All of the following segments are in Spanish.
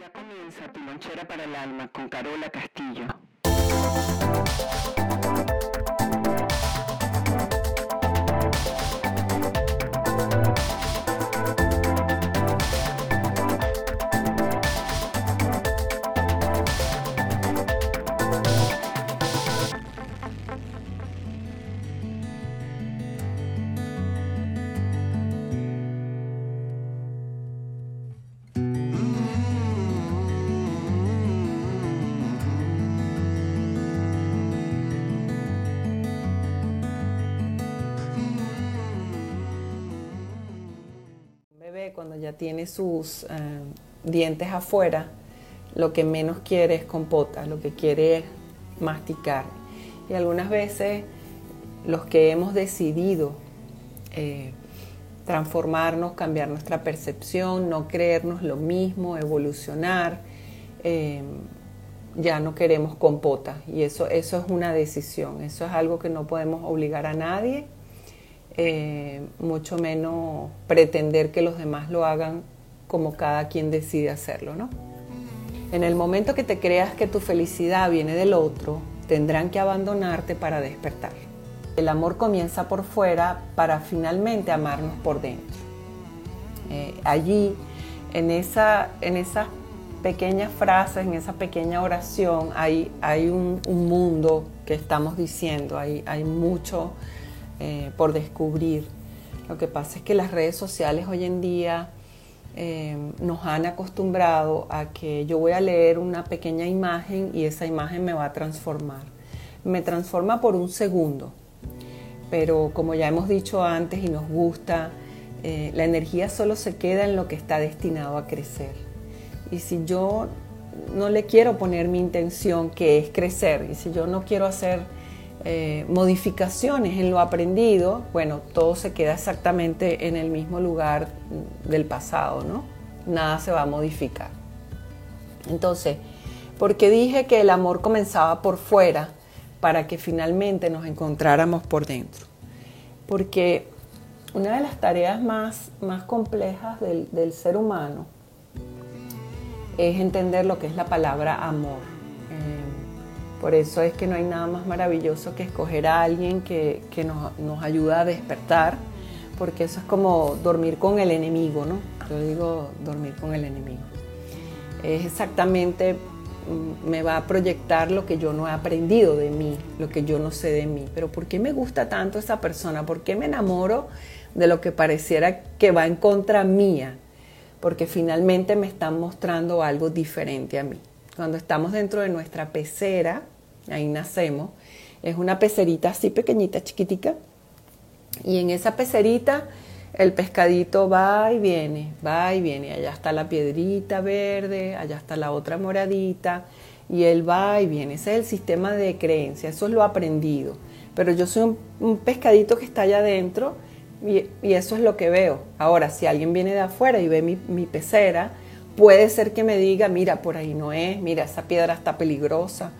Ya comienza tu lonchera para el alma con Carola Castillo. Tiene sus eh, dientes afuera, lo que menos quiere es compota, lo que quiere es masticar. Y algunas veces los que hemos decidido eh, transformarnos, cambiar nuestra percepción, no creernos lo mismo, evolucionar, eh, ya no queremos compota. Y eso, eso es una decisión, eso es algo que no podemos obligar a nadie eh, mucho menos pretender que los demás lo hagan como cada quien decide hacerlo, ¿no? En el momento que te creas que tu felicidad viene del otro, tendrán que abandonarte para despertar. El amor comienza por fuera para finalmente amarnos por dentro. Eh, allí, en, esa, en esas pequeñas frases, en esa pequeña oración, hay, hay un, un mundo que estamos diciendo, hay, hay mucho eh, por descubrir. Lo que pasa es que las redes sociales hoy en día eh, nos han acostumbrado a que yo voy a leer una pequeña imagen y esa imagen me va a transformar. Me transforma por un segundo, pero como ya hemos dicho antes y nos gusta, eh, la energía solo se queda en lo que está destinado a crecer. Y si yo no le quiero poner mi intención, que es crecer, y si yo no quiero hacer eh, modificaciones en lo aprendido, bueno, todo se queda exactamente en el mismo lugar del pasado, ¿no? Nada se va a modificar. Entonces, porque dije que el amor comenzaba por fuera para que finalmente nos encontráramos por dentro? Porque una de las tareas más, más complejas del, ser humano es entender lo que es la palabra amor. Eh, por eso es que no hay nada más maravilloso que escoger a alguien que, que nos, nos, ayuda a despertar, porque eso es como dormir con el enemigo, ¿no? Yo digo dormir con el enemigo. Es exactamente, mm, me va a proyectar lo que yo no he aprendido de mí, lo que yo no sé de mí. Pero ¿por qué me gusta tanto esa persona? ¿Por qué me enamoro de lo que pareciera que va en contra mía? Porque finalmente me están mostrando algo diferente a mí. Cuando estamos dentro de nuestra pecera, ahí nacemos, es una pecerita así pequeñita, chiquitica, y en esa pecerita el pescadito va y viene, va y viene, allá está la piedrita verde, allá está la otra moradita, y él va y viene. Ese es el sistema de creencia, eso es lo aprendido. Pero yo soy un, pescadito que está allá adentro y, y, eso es lo que veo. Ahora, si alguien viene de afuera y ve mi, mi pecera, puede ser que me diga, mira, por ahí no es, mira, esa piedra está peligrosa,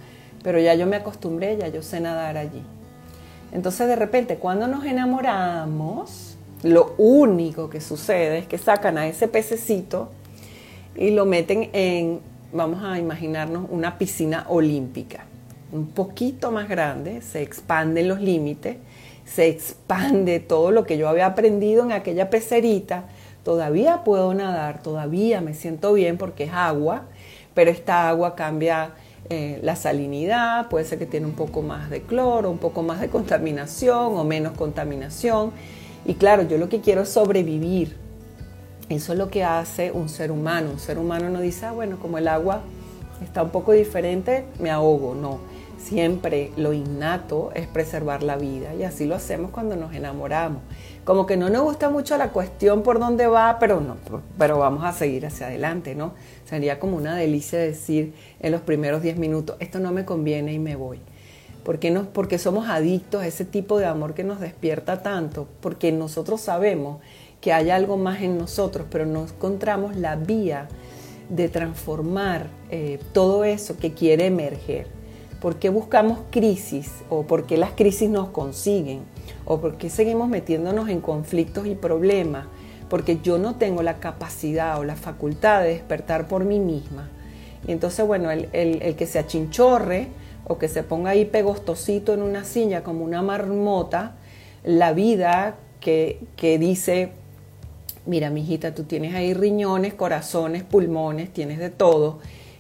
pero ya yo me acostumbré, ya yo sé nadar allí. Entonces de repente cuando nos enamoramos, lo único que sucede es que sacan a ese pececito y lo meten en, vamos a imaginarnos, una piscina olímpica, un poquito más grande, se expanden los límites, se expande todo lo que yo había aprendido en aquella pecerita, todavía puedo nadar, todavía me siento bien porque es agua, pero esta agua cambia eh, la salinidad, puede ser que tiene un poco más de cloro, un poco más de contaminación o menos contaminación. Y claro, yo lo que quiero es sobrevivir. Eso es lo que hace un ser humano. Un ser humano no dice, ah, bueno, como el agua está un poco diferente, me ahogo. No, siempre lo innato es preservar la vida y así lo hacemos cuando nos enamoramos. Como que no nos gusta mucho la cuestión por dónde va, pero no, pero vamos a seguir hacia adelante, ¿no? Sería como una delicia decir en los primeros 10 minutos, esto no me conviene y me voy. ¿Por qué porque somos adictos a ese tipo de amor que nos despierta tanto? Porque nosotros sabemos que hay algo más en nosotros, pero no encontramos la vía de transformar eh, todo eso que quiere emerger. ¿Por qué buscamos crisis o por qué las crisis nos consiguen? ¿O por qué seguimos metiéndonos en conflictos y problemas? porque yo no tengo la capacidad o la facultad de despertar por mí misma. Y entonces, bueno, el, que se achinchorre o que se ponga ahí pegostosito en una silla como una marmota, la vida que, que dice, mira, mijita, tú tienes ahí riñones, corazones, pulmones, tienes de todo,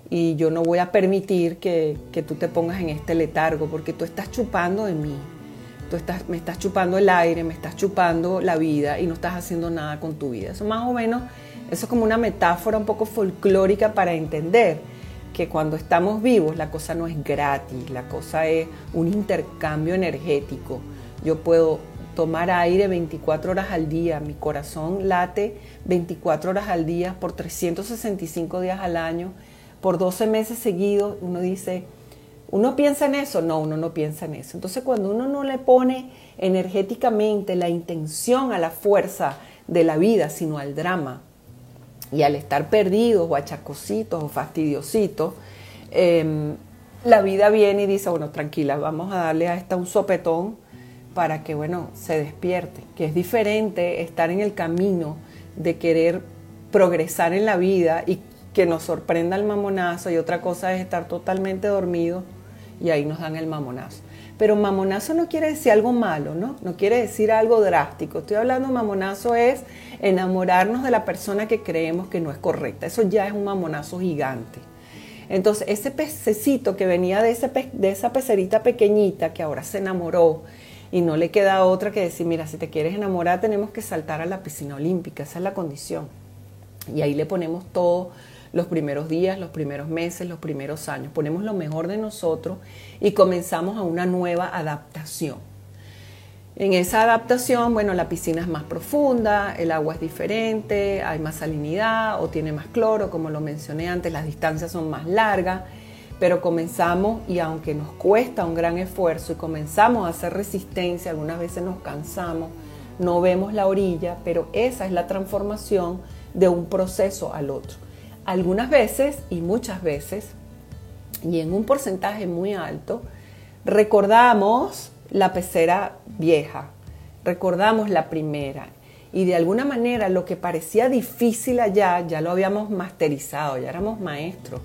y yo no voy a permitir que, que tú te pongas en este letargo, porque tú estás chupando de mí, tú estás, me estás chupando el aire, me estás chupando la vida y no estás haciendo nada con tu vida. Eso más o menos, eso es como una metáfora un poco folclórica para entender que cuando estamos vivos la cosa no es gratis, la cosa es un intercambio energético. Yo puedo tomar aire 24 horas al día, mi corazón late 24 horas al día por 365 días al año, por 12 meses seguidos, uno dice, ¿uno piensa en eso? No, uno no piensa en eso. Entonces cuando uno no le pone energéticamente la intención a la fuerza de la vida, sino al drama, y al estar perdidos o achacositos o fastidiositos, em, la vida viene y dice, bueno, tranquila, vamos a darle a esta un sopetón para que, bueno, se despierte, que es diferente estar en el camino de querer progresar en la vida y que nos sorprenda el mamonazo y otra cosa es estar totalmente dormido y ahí nos dan el mamonazo. Pero mamonazo no quiere decir algo malo, ¿no? No quiere decir algo drástico. Estoy hablando mamonazo es enamorarnos de la persona que creemos que no es correcta. Eso ya es un mamonazo gigante. Entonces, ese pececito que venía de, ese de esa pecerita pequeñita que ahora se enamoró y no le queda otra que decir, mira, si te quieres enamorar tenemos que saltar a la piscina olímpica, esa es la condición. Y ahí le ponemos todo los primeros días, los primeros meses, los primeros años, ponemos lo mejor de nosotros y comenzamos a una nueva adaptación. En esa adaptación, bueno, la piscina es más profunda, el agua es diferente, hay más salinidad o tiene más cloro, como lo mencioné antes, las distancias son más largas pero comenzamos y aunque nos cuesta un gran esfuerzo y comenzamos a hacer resistencia, algunas veces nos cansamos, no vemos la orilla, pero esa es la transformación de un proceso al otro. Algunas veces y muchas veces, y en un porcentaje muy alto, recordamos la pecera vieja, recordamos la primera, y de alguna manera lo que parecía difícil allá ya lo habíamos masterizado, ya éramos maestros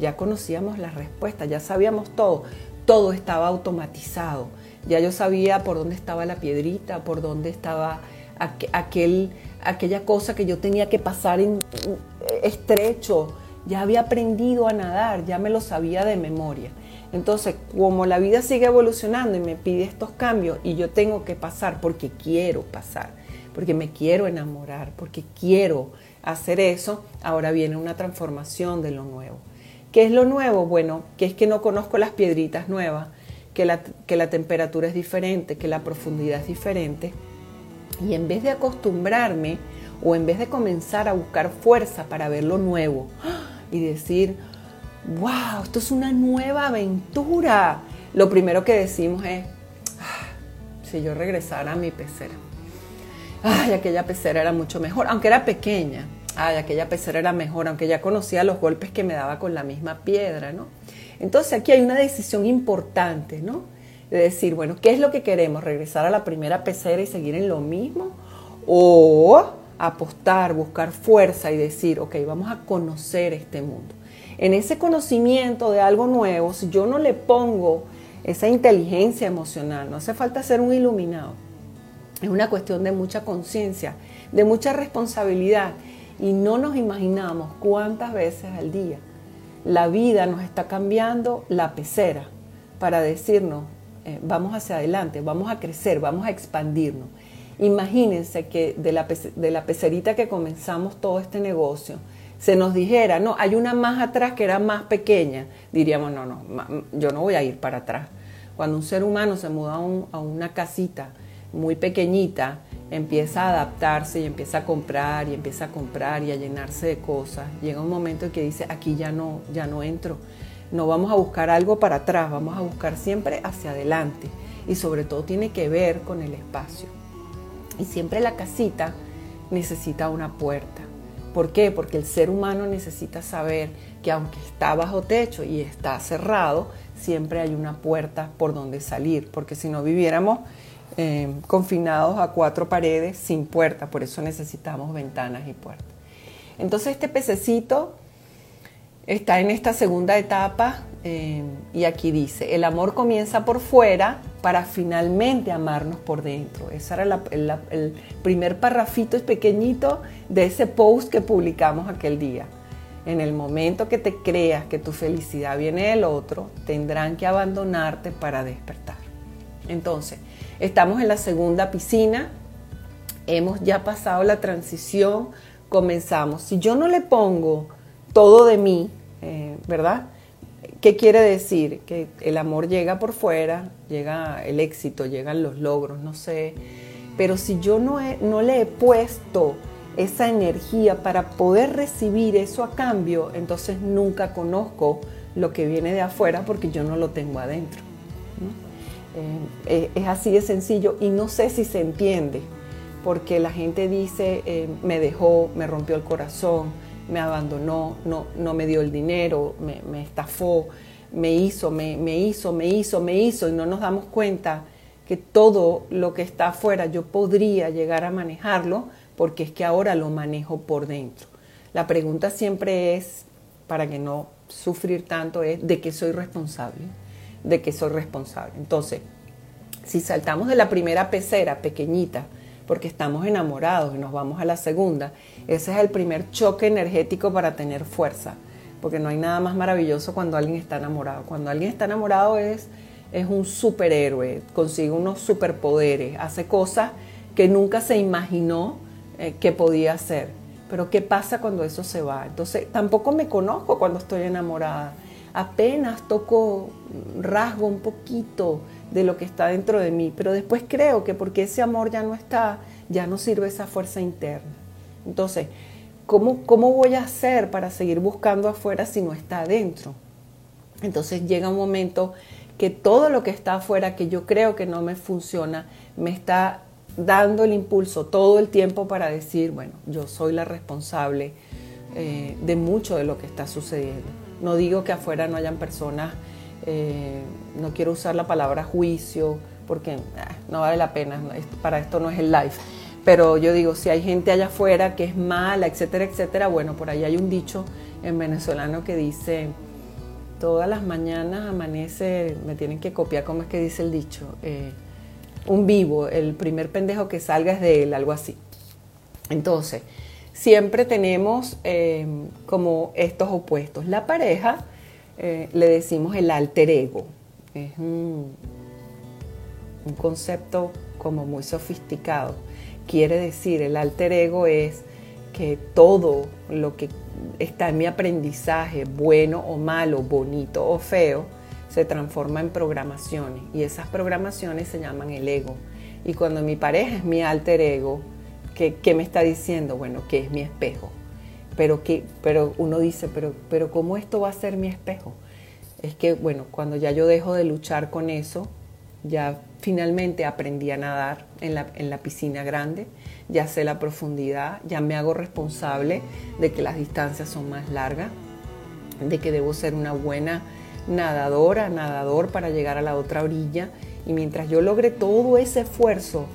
ya conocíamos las respuestas, ya sabíamos todo, todo estaba automatizado, ya yo sabía por dónde estaba la piedrita, por dónde estaba aquel, aquella cosa que yo tenía que pasar en, estrecho, ya había aprendido a nadar, ya me lo sabía de memoria. Entonces, como la vida sigue evolucionando y me pide estos cambios y yo tengo que pasar porque quiero pasar, porque me quiero enamorar, porque quiero hacer eso, ahora viene una transformación de lo nuevo. ¿Qué es lo nuevo? Bueno, que es que no conozco las piedritas nuevas, que la, que la temperatura es diferente, que la profundidad es diferente. Y en vez de acostumbrarme o en vez de comenzar a buscar fuerza para ver lo nuevo y decir, wow, esto es una nueva aventura, lo primero que decimos es, ah, si yo regresara a mi pecera, ay, aquella pecera era mucho mejor, aunque era pequeña, ay, aquella pecera era mejor, aunque ya conocía los golpes que me daba con la misma piedra, ¿no? Entonces aquí hay una decisión importante, ¿no? De decir, bueno, ¿qué es lo que queremos? ¿Regresar a la primera pecera y seguir en lo mismo? ¿O apostar, buscar fuerza y decir, ok, vamos a conocer este mundo? En ese conocimiento de algo nuevo, si yo no le pongo esa inteligencia emocional, no hace falta ser un iluminado, es una cuestión de mucha conciencia, de mucha responsabilidad y no nos imaginamos cuántas veces al día la vida nos está cambiando la pecera para decirnos, eh, vamos hacia adelante, vamos a crecer, vamos a expandirnos. Imagínense que de la, de la pecerita que comenzamos todo este negocio, se nos dijera, no, hay una más atrás que era más pequeña, diríamos, no, no, yo no voy a ir para atrás. Cuando un ser humano se muda a una casita muy pequeñita, empieza a adaptarse y empieza a comprar y empieza a comprar y a llenarse de cosas. Llega un momento en que dice, aquí ya no, ya no entro. No vamos a buscar algo para atrás, vamos a buscar siempre hacia adelante. Y sobre todo tiene que ver con el espacio. Y siempre la casita necesita una puerta. ¿Por qué? Porque el ser humano necesita saber que aunque está bajo techo y está cerrado, siempre hay una puerta por donde salir. Porque si no viviéramos eh, confinados a cuatro paredes sin puerta, por eso necesitamos ventanas y puertas. Entonces este pececito está en esta segunda etapa eh, y aquí dice, el amor comienza por fuera para finalmente amarnos por dentro. Ese era el primer parrafito pequeñito de ese post que publicamos aquel día. En el momento que te creas que tu felicidad viene del otro, tendrán que abandonarte para despertar. Entonces, estamos en la segunda piscina, hemos ya pasado la transición, comenzamos. Si yo no le pongo todo de mí, eh, ¿verdad? ¿Qué quiere decir? Que el amor llega por fuera, llega el éxito, llegan los logros, no sé. Pero si yo no, no le he puesto esa energía para poder recibir eso a cambio, entonces nunca conozco lo que viene de afuera porque yo no lo tengo adentro. Eh, es así de sencillo y no sé si se entiende, porque la gente dice, eh, me dejó, me rompió el corazón, me abandonó, no, no me dio el dinero, me, estafó, me hizo, me, me hizo, me hizo, me hizo, y no nos damos cuenta que todo lo que está afuera yo podría llegar a manejarlo porque es que ahora lo manejo por dentro. La pregunta siempre es, para que no sufrir tanto, es de qué soy responsable, de qué soy responsable. Entonces, si saltamos de la primera pecera pequeñita, porque estamos enamorados y nos vamos a la segunda, ese es el primer choque energético para tener fuerza, porque no hay nada más maravilloso cuando alguien está enamorado. Cuando alguien está enamorado es, es un superhéroe, consigue unos superpoderes, hace cosas que nunca se imaginó eh, que podía hacer. Pero ¿qué pasa cuando eso se va? Entonces, tampoco me conozco cuando estoy enamorada. Apenas toco, rasgo un poquito de lo que está dentro de mí, pero después creo que porque ese amor ya no está, ya no sirve esa fuerza interna. Entonces, ¿cómo, cómo voy a hacer para seguir buscando afuera si no está adentro? Entonces llega un momento que todo lo que está afuera, que yo creo que no me funciona, me está dando el impulso todo el tiempo para decir, bueno, yo soy la responsable eh, de mucho de lo que está sucediendo. No digo que afuera no hayan personas, eh, no quiero usar la palabra juicio, porque ah, no vale la pena, para esto no es el live. Pero yo digo, si hay gente allá afuera que es mala, etcétera, etcétera, bueno, por ahí hay un dicho en venezolano que dice, todas las mañanas amanece, me tienen que copiar cómo es que dice el dicho. Eh, un vivo, el primer pendejo que salga es de él, algo así. Entonces, siempre tenemos eh, como estos opuestos. La pareja eh, le decimos el alter ego. Es un, un concepto como muy sofisticado. Quiere decir, el alter ego es que todo lo que está en mi aprendizaje, bueno o malo, bonito o feo, se transforma en programaciones y esas programaciones se llaman el ego. Y cuando mi pareja es mi alter ego, ¿qué, me está diciendo? Bueno, que es mi espejo. Pero, que, pero uno dice, pero, pero ¿cómo esto va a ser mi espejo? Es que, bueno, cuando ya yo dejo de luchar con eso, ya finalmente aprendí a nadar en la, en la piscina grande, ya sé la profundidad, ya me hago responsable de que las distancias son más largas, de que debo ser una buena nadadora, nadador para llegar a la otra orilla. Y mientras yo logre todo ese esfuerzo,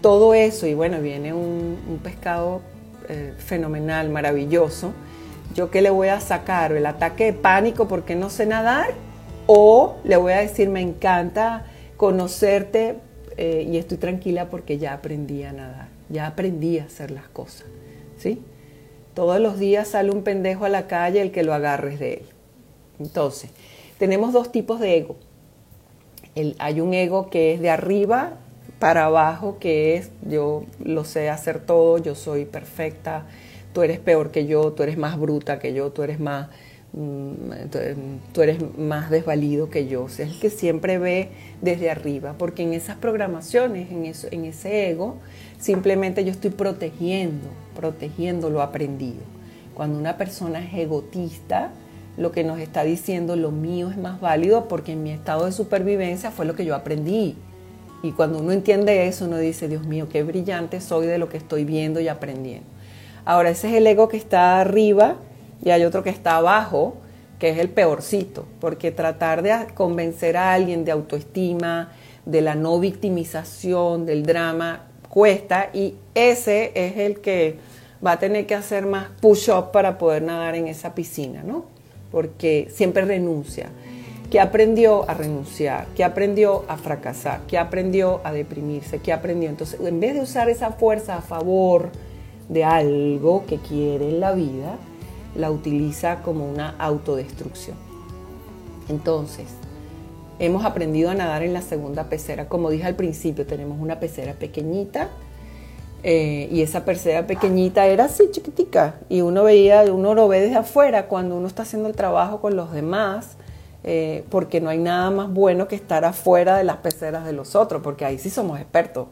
todo eso, y bueno, viene un, pescado eh, fenomenal, maravilloso, ¿yo qué le voy a sacar? ¿El ataque de pánico porque no sé nadar? ¿O le voy a decir, me encanta conocerte eh, y estoy tranquila porque ya aprendí a nadar, ya aprendí a hacer las cosas? ¿Sí? Todos los días sale un pendejo a la calle, el que lo agarres de él. Entonces, tenemos dos tipos de ego. hay un ego que es de arriba para abajo, que es yo lo sé hacer todo, yo soy perfecta, tú eres peor que yo, tú eres más bruta que yo, tú eres más, tú eeres más desvalido que yo. es el que siempre ve desde arriba, porque en esas programaciones, en, en ese ego, simplemente yo estoy protegiendo, protegiendo lo aprendido. Cuando una persona es egotista, lo que nos está diciendo lo mío es más válido porque en mi estado de supervivencia fue lo que yo aprendí. Y cuando uno entiende eso, uno dice, Dios mío, qué brillante soy de lo que estoy viendo y aprendiendo. Ahora, ese es el ego que está arriba y hay otro que está abajo, que es el peorcito, porque tratar de convencer a alguien de autoestima, de la no victimización, del drama, cuesta y ese es el que va a tener que hacer más push-up para poder nadar en esa piscina, ¿no? Porque siempre renuncia. ¿Qué aprendió a renunciar? ¿Qué aprendió a fracasar? ¿Qué aprendió a deprimirse? ¿Qué aprendió? Entonces, en vez de usar esa fuerza a favor de algo que quiere en la vida, la utiliza como una autodestrucción. Entonces, hemos aprendido a nadar en la segunda pecera. Como dije al principio, tenemos una pecera pequeñita eh, y esa pecera pequeñita era así chiquitica y uno veía, uno lo ve desde afuera cuando uno está haciendo el trabajo con los demás. Eh, porque no hay nada más bueno que estar afuera de las peceras de los otros, porque ahí sí somos expertos.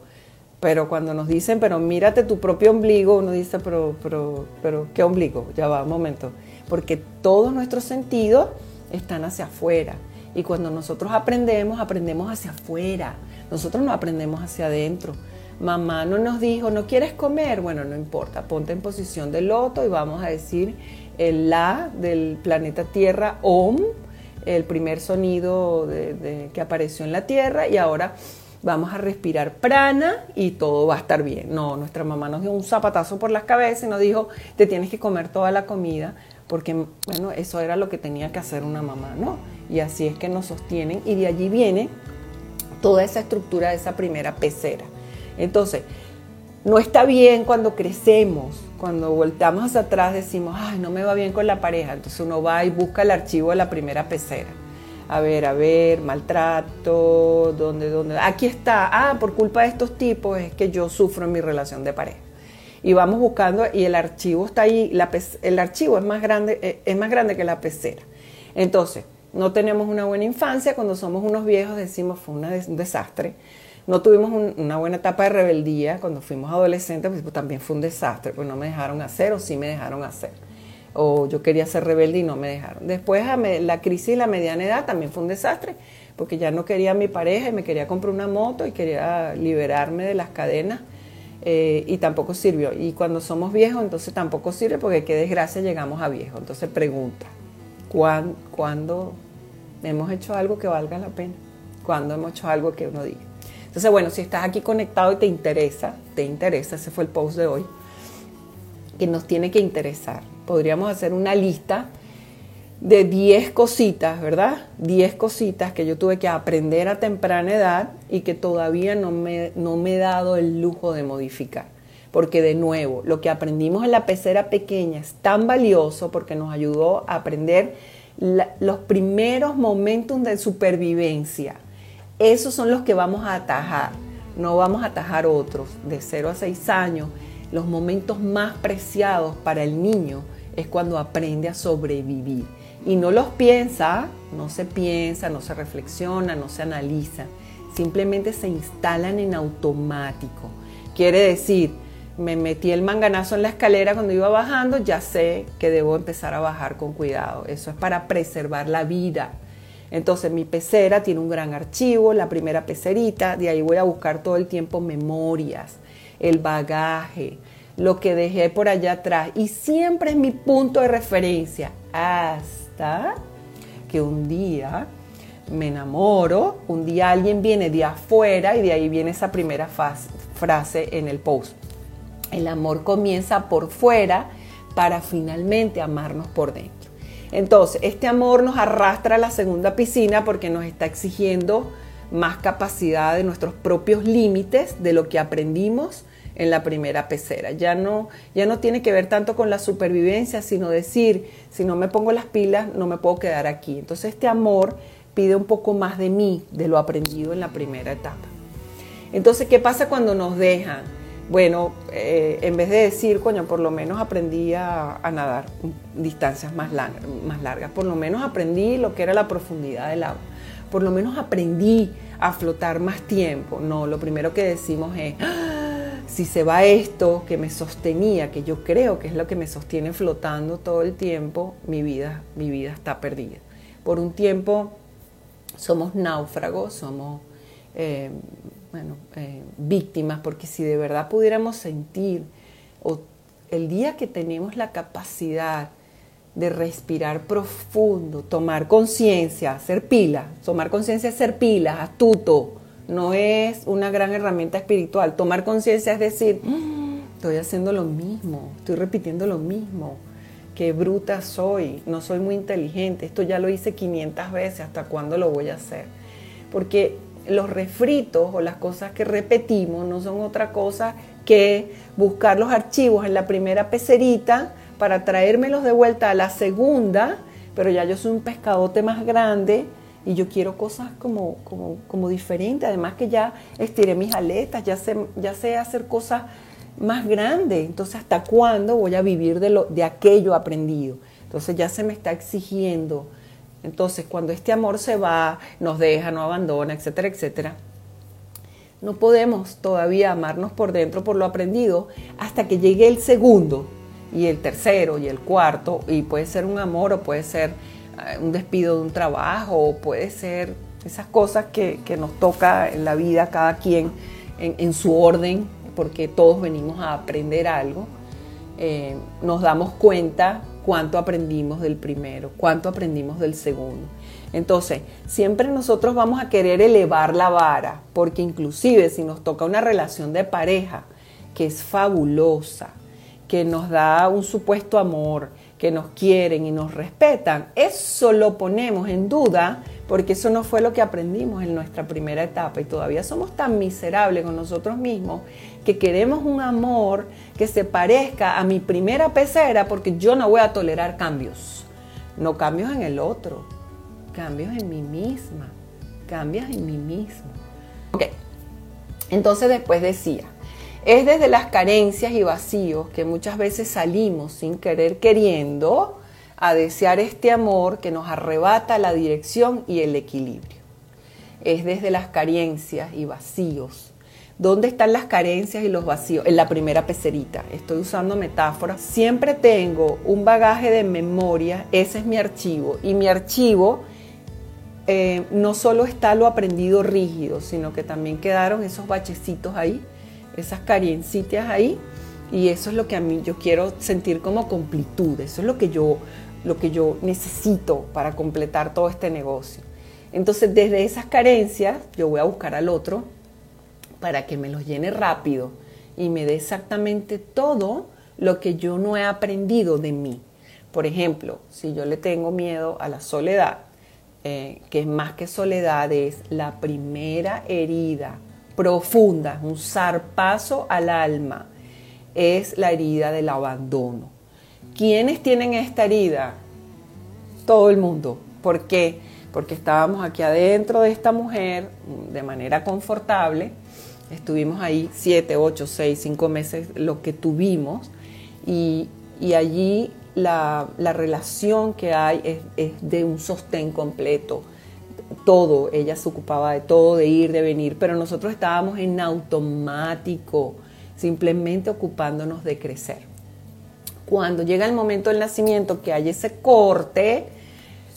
Pero cuando nos dicen, pero mírate tu propio ombligo, uno dice, pero, pero, pero, ¿qué ombligo? Ya va, un momento. Porque todos nuestros sentidos están hacia afuera. Y cuando nosotros aprendemos, aprendemos hacia afuera. Nosotros no aprendemos hacia adentro. Mamá no nos dijo, ¿no quieres comer? Bueno, no importa, ponte en posición de loto y vamos a decir el La del planeta Tierra, Om, el primer sonido que apareció en la Tierra, y ahora vamos a respirar prana y todo va a estar bien. No, nuestra mamá nos dio un zapatazo por las cabezas y nos dijo, te tienes que comer toda la comida, porque bueno, eso era lo que tenía que hacer una mamá, ¿no? Y así es que nos sostienen y de allí viene toda esa estructura de esa primera pecera. Entonces, no está bien cuando crecemos, cuando voltamos hacia atrás decimos, ay, no me va bien con la pareja, entonces uno va y busca el archivo de la primera pecera a ver, a ver, maltrato, ¿dónde, dónde? Aquí está, ah, por culpa de estos tipos es que yo sufro en mi relación de pareja. Y vamos buscando y el archivo está ahí, el archivo es más, grande, eh, es más grande que la pecera. Entonces, no tenemos una buena infancia, cuando somos unos viejos decimos fue un desastre. No tuvimos una buena etapa de rebeldía, cuando fuimos adolescentes pues, también fue un desastre, pues no me dejaron hacer o sí me dejaron hacer o yo quería ser rebelde y no me dejaron. Después la crisis de la mediana edad también fue un desastre, porque ya no quería a mi pareja y me quería comprar una moto y quería liberarme de las cadenas eh, y tampoco sirvió. Y cuando somos viejos entonces tampoco sirve porque qué desgracia llegamos a viejo. Entonces pregunta, ¿cuándo, hemos hecho algo que valga la pena? ¿Cuándo hemos hecho algo que uno diga? Entonces, bueno, si estás aquí conectado y te interesa, te interesa, ese fue el post de hoy, que nos tiene que interesar podríamos hacer una lista de 10 cositas, ¿verdad? 10 cositas que yo tuve que aprender a temprana edad y que todavía no me, no me he dado el lujo de modificar. Porque de nuevo, lo que aprendimos en la pecera pequeña es tan valioso porque nos ayudó a aprender los primeros momentos de supervivencia. Esos son los que vamos a atajar, no vamos a atajar otros. De 0 a 6 años, los momentos más preciados para el niño es cuando aprende a sobrevivir. Y no los piensa, no se piensa, no se reflexiona, no se analiza. Simplemente se instalan en automático. Quiere decir, me metí el manganazo en la escalera cuando iba bajando, ya sé que debo empezar a bajar con cuidado. Eso es para preservar la vida. Entonces mi pecera tiene un gran archivo, la primera pecerita, de ahí voy a buscar todo el tiempo memorias, el bagaje, lo que dejé por allá atrás. Y siempre es mi punto de referencia hasta que un día me enamoro, un día alguien viene de afuera y de ahí viene esa primera frase en el post. El amor comienza por fuera para finalmente amarnos por dentro. Entonces, este amor nos arrastra a la segunda piscina porque nos está exigiendo más capacidad de nuestros propios límites, de lo que aprendimos en la primera pecera. Ya no, ya no tiene que ver tanto con la supervivencia, sino decir, si no me pongo las pilas, no me puedo quedar aquí. Entonces este amor pide un poco más de mí, de lo aprendido en la primera etapa. Entonces, ¿qué pasa cuando nos dejan? Bueno, eh, en vez de decir, coño, por lo menos aprendí a, nadar distancias más, más largas, por lo menos aprendí lo que era la profundidad del agua, por lo menos aprendí a flotar más tiempo. No, lo primero que decimos es, si se va esto que me sostenía, que yo creo que es lo que me sostiene flotando todo el tiempo, mi vida, mi vida está perdida. Por un tiempo somos náufragos, somos eh, bueno, eh, víctimas, porque si de verdad pudiéramos sentir, o el día que tenemos la capacidad de respirar profundo, tomar conciencia, ser pila, tomar conciencia ser pila, astuto, no es una gran herramienta espiritual. Tomar conciencia es decir, "Mm, estoy haciendo lo mismo, estoy repitiendo lo mismo, qué bruta soy, no soy muy inteligente, esto ya lo hice 500 veces, ¿hasta cuándo lo voy a hacer? Porque los refritos o las cosas que repetimos no son otra cosa que buscar los archivos en la primera pecerita para traérmelos de vuelta a la segunda, pero ya yo soy un pescadote más grande y yo quiero cosas como, como, como diferentes, además que ya estiré mis aletas, ya sé, ya sé hacer cosas más grandes, entonces ¿hasta cuándo voy a vivir de, lo, de aquello aprendido? Entonces ya se me está exigiendo. Entonces cuando este amor se va, nos deja, no abandona, etcétera, etcétera, no podemos todavía amarnos por dentro por lo aprendido hasta que llegue el segundo y el tercero y el cuarto, y puede ser un amor o puede ser un despido de un trabajo puede ser esas cosas que, nos toca en la vida cada quien en, en, su orden, porque todos venimos a aprender algo, eh, nos damos cuenta cuánto aprendimos del primero, cuánto aprendimos del segundo. Entonces, siempre nosotros vamos a querer elevar la vara, porque inclusive si nos toca una relación de pareja que es fabulosa, que nos da un supuesto amor, que nos quieren y nos respetan, eso lo ponemos en duda porque eso no fue lo que aprendimos en nuestra primera etapa. Y todavía somos tan miserables con nosotros mismos que queremos un amor que se parezca a mi primera pecera porque yo no voy a tolerar cambios, no cambios en el otro, cambios en mí misma, cambios en mí mismo. Ok, entonces después decía, es desde las carencias y vacíos que muchas veces salimos sin querer queriendo a desear este amor que nos arrebata la dirección y el equilibrio. Es desde las carencias y vacíos. ¿Dónde están las carencias y los vacíos? En la primera pecerita. Estoy usando metáforas. Siempre tengo un bagaje de memoria, ese es mi archivo. Y mi archivo eh, no solo está lo aprendido rígido, sino que también quedaron esos bachecitos ahí, esas carencitas ahí. Y eso es lo que a mí yo quiero sentir como completud. Eso es lo que yo lo que yo necesito para completar todo este negocio. Entonces, desde esas carencias, yo voy a buscar al otro para que me los llene rápido y me dé exactamente todo lo que yo no he aprendido de mí. Por ejemplo, si yo le tengo miedo a la soledad, eh, que es más que soledad, es la primera herida profunda, un zarpazo al alma, es la herida del abandono. ¿Quiénes tienen esta herida? Todo el mundo. ¿Por qué? Porque estábamos aquí adentro de esta mujer de manera confortable. Estuvimos ahí siete, ocho, seis, cinco meses, lo que tuvimos. Y, y allí la, la, relación que hay es, es de un sostén completo. Todo, ella se ocupaba de todo, de ir, de venir, pero nosotros estábamos en automático, simplemente ocupándonos de crecer. Cuando llega el momento del nacimiento, que hay ese corte,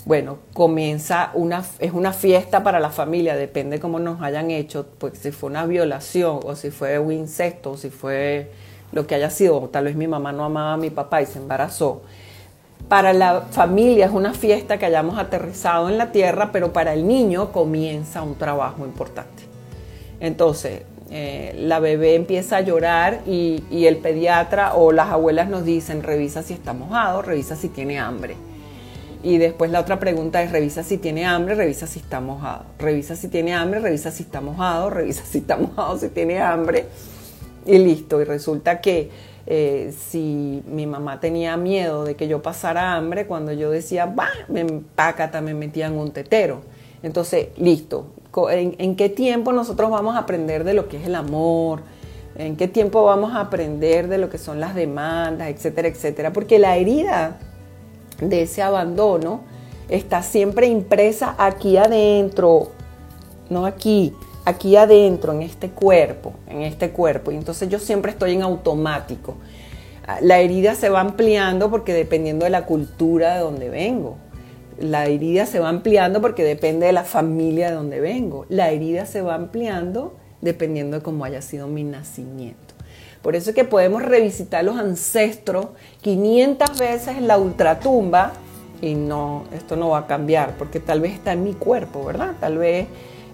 bueno, comienza una, es una fiesta para la familia, depende cómo nos hayan hecho, pues si fue una violación o si fue un incesto o si fue lo que haya sido, tal vez mi mamá no amaba a mi papá y se embarazó. Para la familia es una fiesta que hayamos aterrizado en la tierra, pero para el niño comienza un trabajo importante. Entonces, eh, la bebé empieza a llorar y, y, el pediatra o las abuelas nos dicen, revisa si está mojado, revisa si tiene hambre. Y después la otra pregunta es, revisa si tiene hambre, revisa si está mojado. Revisa si tiene hambre, revisa si está mojado, revisa si está mojado, si tiene hambre. Y listo. Y resulta que eh, si mi mamá tenía miedo de que yo pasara hambre, cuando yo decía, va, me empácata, me metía en un tetero. Entonces, listo, ¿En, ¿En, qué tiempo nosotros vamos a aprender de lo que es el amor? ¿En qué tiempo vamos a aprender de lo que son las demandas, etcétera, etcétera? Porque la herida de ese abandono está siempre impresa aquí adentro, no aquí, aquí adentro, en este cuerpo, en este cuerpo. Y entonces yo siempre estoy en automático. La herida se va ampliando porque dependiendo de la cultura de donde vengo la herida se va ampliando porque depende de la familia de donde vengo. La herida se va ampliando dependiendo de cómo haya sido mi nacimiento. Por eso es que podemos revisitar los ancestros 500 veces en la ultratumba y no, esto no va a cambiar porque tal vez está en mi cuerpo, ¿verdad? Tal vez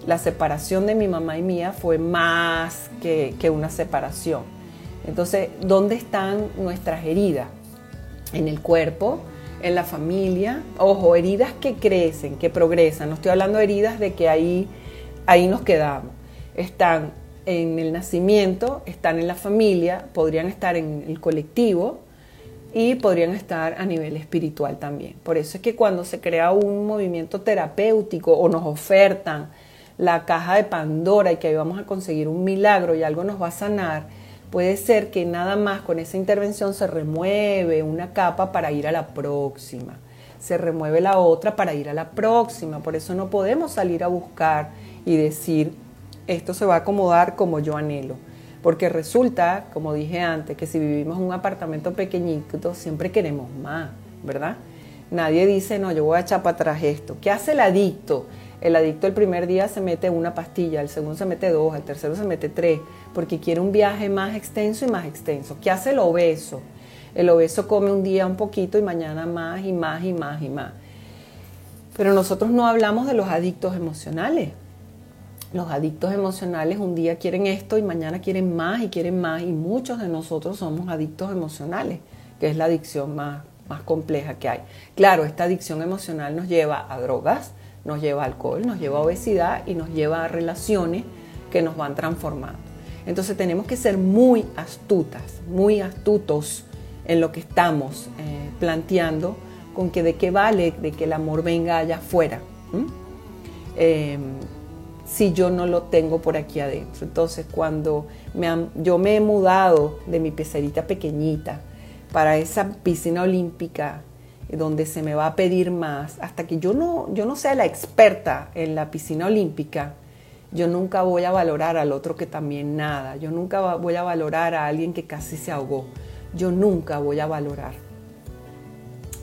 la separación de mi mamá y mía fue más que, que una separación. Entonces, ¿dónde están nuestras heridas? En el cuerpo, en la familia. Ojo, heridas que crecen, que progresan. No estoy hablando de heridas de que ahí, ahí nos quedamos. Están en el nacimiento, están en la familia, podrían estar en el colectivo y podrían estar a nivel espiritual también. Por eso es que cuando se crea un movimiento terapéutico o nos ofertan la caja de Pandora y que ahí vamos a conseguir un milagro y algo nos va a sanar, puede ser que nada más con esa intervención se remueve una capa para ir a la próxima, se remueve la otra para ir a la próxima, por eso no podemos salir a buscar y decir, esto se va a acomodar como yo anhelo. Porque resulta, como dije antes, que si vivimos en un apartamento pequeñito, siempre queremos más, ¿verdad? Nadie dice, no, yo voy a echar para atrás esto. ¿Qué hace el adicto? El adicto el primer día se mete una pastilla, el segundo se mete dos, el tercero se mete tres, porque quiere un viaje más extenso y más extenso. ¿Qué hace el obeso? El obeso come un día un poquito y mañana más y más y más y más. Pero nosotros no hablamos de los adictos emocionales. Los adictos emocionales un día quieren esto y mañana quieren más y quieren más y muchos de nosotros somos adictos emocionales, que es la adicción más, más compleja que hay. Claro, esta adicción emocional nos lleva a drogas, nos lleva alcohol, nos lleva a obesidad y nos lleva a relaciones que nos van transformando. Entonces tenemos que ser muy astutas, muy astutos en lo que estamos eh, planteando, con que de qué vale de que el amor venga allá afuera si yo no lo tengo por aquí adentro. Entonces, cuando yo me he mudado de mi pecerita pequeñita para esa piscina olímpica donde se me va a pedir más, hasta que yo no, yo no sea la experta en la piscina olímpica, yo nunca voy a valorar al otro que también nada, yo nunca voy a valorar a alguien que casi se ahogó, yo nunca voy a valorar.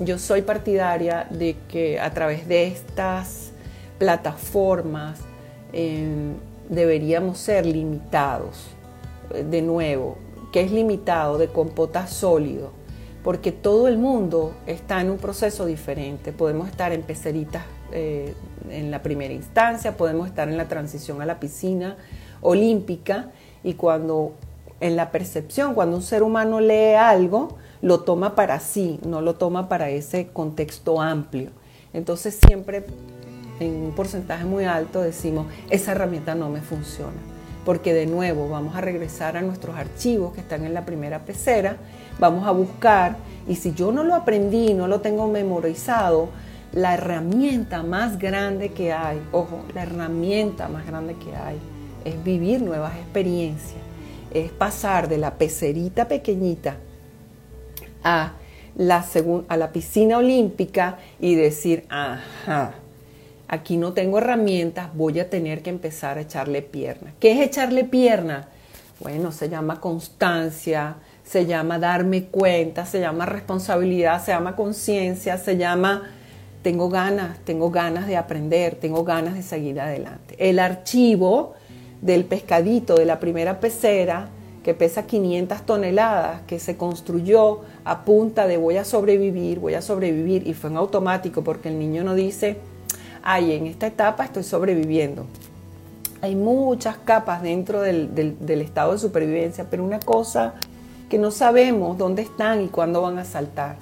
Yo soy partidaria de que a través de estas plataformas, Em, deberíamos ser limitados. De nuevo, ¿qué es limitado? De compota sólido, porque todo el mundo está en un proceso diferente. Podemos estar en peceritas eh, en la primera instancia, podemos estar en la transición a la piscina olímpica y cuando en la percepción, cuando un ser humano lee algo, lo toma para sí, no lo toma para ese contexto amplio. Entonces siempre en un porcentaje muy alto decimos, esa herramienta no me funciona. Porque de nuevo vamos a regresar a nuestros archivos que están en la primera pecera, vamos a buscar y si yo no lo aprendí, no lo tengo memorizado, la herramienta más grande que hay, ojo, la herramienta más grande que hay es vivir nuevas experiencias, es pasar de la pecerita pequeñita a la, a la piscina olímpica y decir, ajá, aquí no tengo herramientas, voy a tener que empezar a echarle pierna. ¿Qué es echarle pierna? Bueno, se llama constancia, se llama darme cuenta, se llama responsabilidad, se llama conciencia, se llama tengo ganas, tengo ganas de aprender, tengo ganas de seguir adelante. El archivo del pescadito de la primera pecera, que pesa 500 toneladas, que se construyó a punta de voy a sobrevivir, voy a sobrevivir, y fue en automático porque el niño no dice, ay, en esta etapa estoy sobreviviendo. Hay muchas capas dentro del, estado de supervivencia, pero una cosa que no sabemos dónde están y cuándo van a saltar.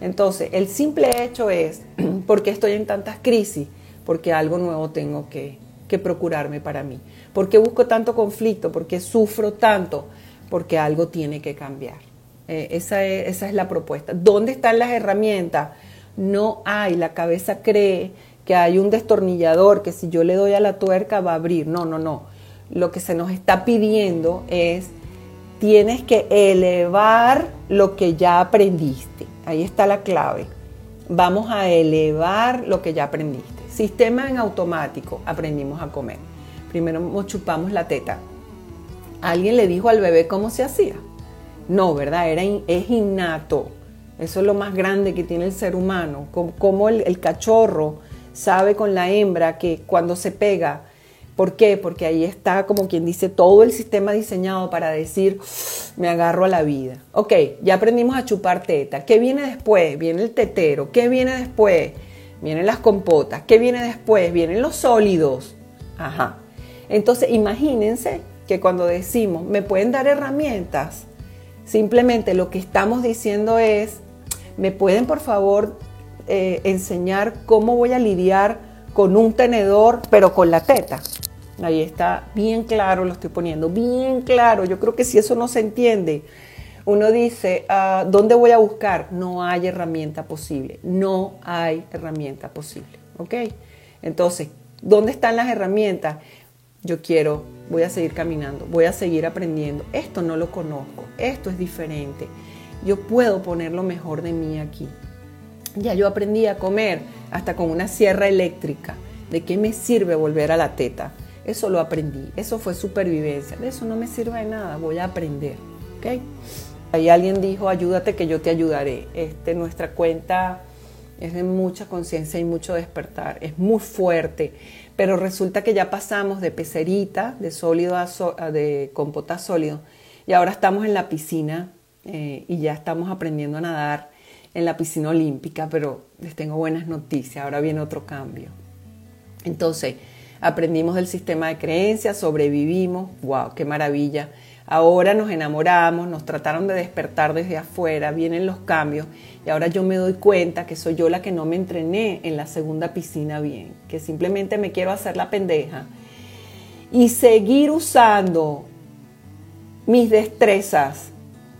Entonces, el simple hecho es, ¿por qué estoy en tantas crisis? Porque algo nuevo tengo que, procurarme para mí. ¿Por qué busco tanto conflicto? ¿Por qué sufro tanto? Porque algo tiene que cambiar. Eh, esa, es, esa es la propuesta. ¿Dónde están las herramientas? No hay. La cabeza cree que hay un destornillador que si yo le doy a la tuerca va a abrir. No, no, no. Lo que se nos está pidiendo es, tienes que elevar lo que ya aprendiste. Ahí está la clave. Vamos a elevar lo que ya aprendiste. Sistema en automático, aprendimos a comer. Primero chupamos la teta. ¿Alguien le dijo al bebé cómo se hacía? No, ¿verdad? Era, es innato. Eso es lo más grande que tiene el ser humano. Como, el cachorro sabe con la hembra que cuando se pega, ¿por qué? Porque ahí está como quien dice todo el sistema diseñado para decir, me agarro a la vida. Ok, ya aprendimos a chupar teta. ¿Qué viene después? Viene el tetero. ¿Qué viene después? Vienen las compotas. ¿Qué viene después? Vienen los sólidos. Ajá. Entonces, imagínense que cuando decimos, me pueden dar herramientas, simplemente lo que estamos diciendo es, me pueden por favor eh, enseñar cómo voy a lidiar con un tenedor, pero con la teta. Ahí está bien claro, lo estoy poniendo, bien claro. Yo creo que si eso no se entiende, uno dice, ah, ¿dónde voy a buscar? No hay herramienta posible, no hay herramienta posible, ¿ok? Entonces, ¿dónde están las herramientas? Yo quiero, voy a seguir caminando, voy a seguir aprendiendo. Esto no lo conozco, esto es diferente. Yo puedo poner lo mejor de mí aquí. Ya yo aprendí a comer hasta con una sierra eléctrica. ¿De qué me sirve volver a la teta? Eso lo aprendí, eso fue supervivencia. De eso no me sirve de nada, voy a aprender. ¿ok? Ahí alguien dijo, ayúdate que yo te ayudaré. Este, nuestra cuenta es de mucha conciencia y mucho despertar, es muy fuerte, pero resulta que ya pasamos de pecerita, de sólido a, de compota sólido, y ahora estamos en la piscina eh, y ya estamos aprendiendo a nadar en la piscina olímpica, pero les tengo buenas noticias, ahora viene otro cambio. Entonces, aprendimos del sistema de creencias, sobrevivimos, wow, qué maravilla. Ahora nos enamoramos, nos trataron de despertar desde afuera, vienen los cambios y ahora yo me doy cuenta que soy yo la que no me entrené en la segunda piscina bien, que simplemente me quiero hacer la pendeja y seguir usando mis destrezas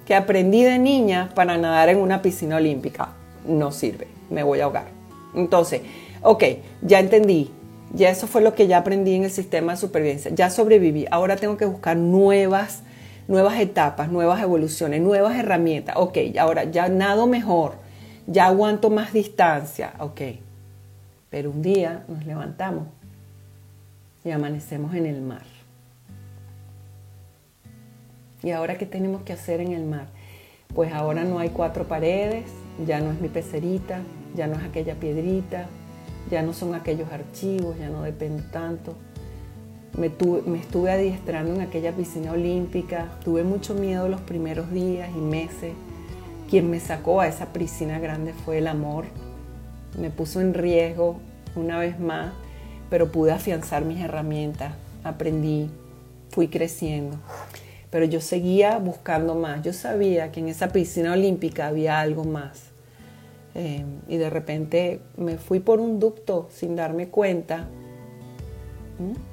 que aprendí de niña para nadar en una piscina olímpica. No sirve, me voy a ahogar. Entonces, ok, ya entendí, ya eso fue lo que ya aprendí en el sistema de supervivencia. Ya sobreviví. Ahora tengo que buscar nuevas, nuevas etapas, nuevas evoluciones, nuevas herramientas. Ok, ahora ya nado mejor. Ya aguanto más distancia. Ok. Pero un día nos levantamos y amanecemos en el mar. ¿Y ahora qué tenemos que hacer en el mar? Pues ahora no hay cuatro paredes, ya no es mi pecerita, ya no es aquella piedrita, ya no son aquellos archivos, ya no dependo tanto. Me, me, estuve adiestrando en aquella piscina olímpica, tuve mucho miedo los primeros días y meses. Quien me sacó a esa piscina grande fue el amor. Me puso en riesgo una vez más, pero pude afianzar mis herramientas, aprendí, fui creciendo. Pero yo seguía buscando más. Yo sabía que en esa piscina olímpica había algo más. Eh, y de repente me fui por un ducto sin darme cuenta